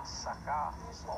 a sacar